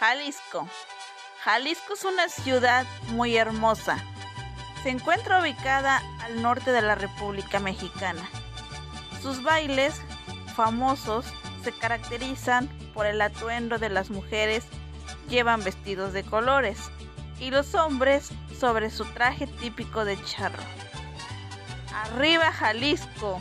Jalisco. Jalisco es una ciudad muy hermosa. Se encuentra ubicada al norte de la República Mexicana. Sus bailes famosos se caracterizan por el atuendo de las mujeres, llevan vestidos de colores, y los hombres sobre su traje típico de charro. Arriba Jalisco,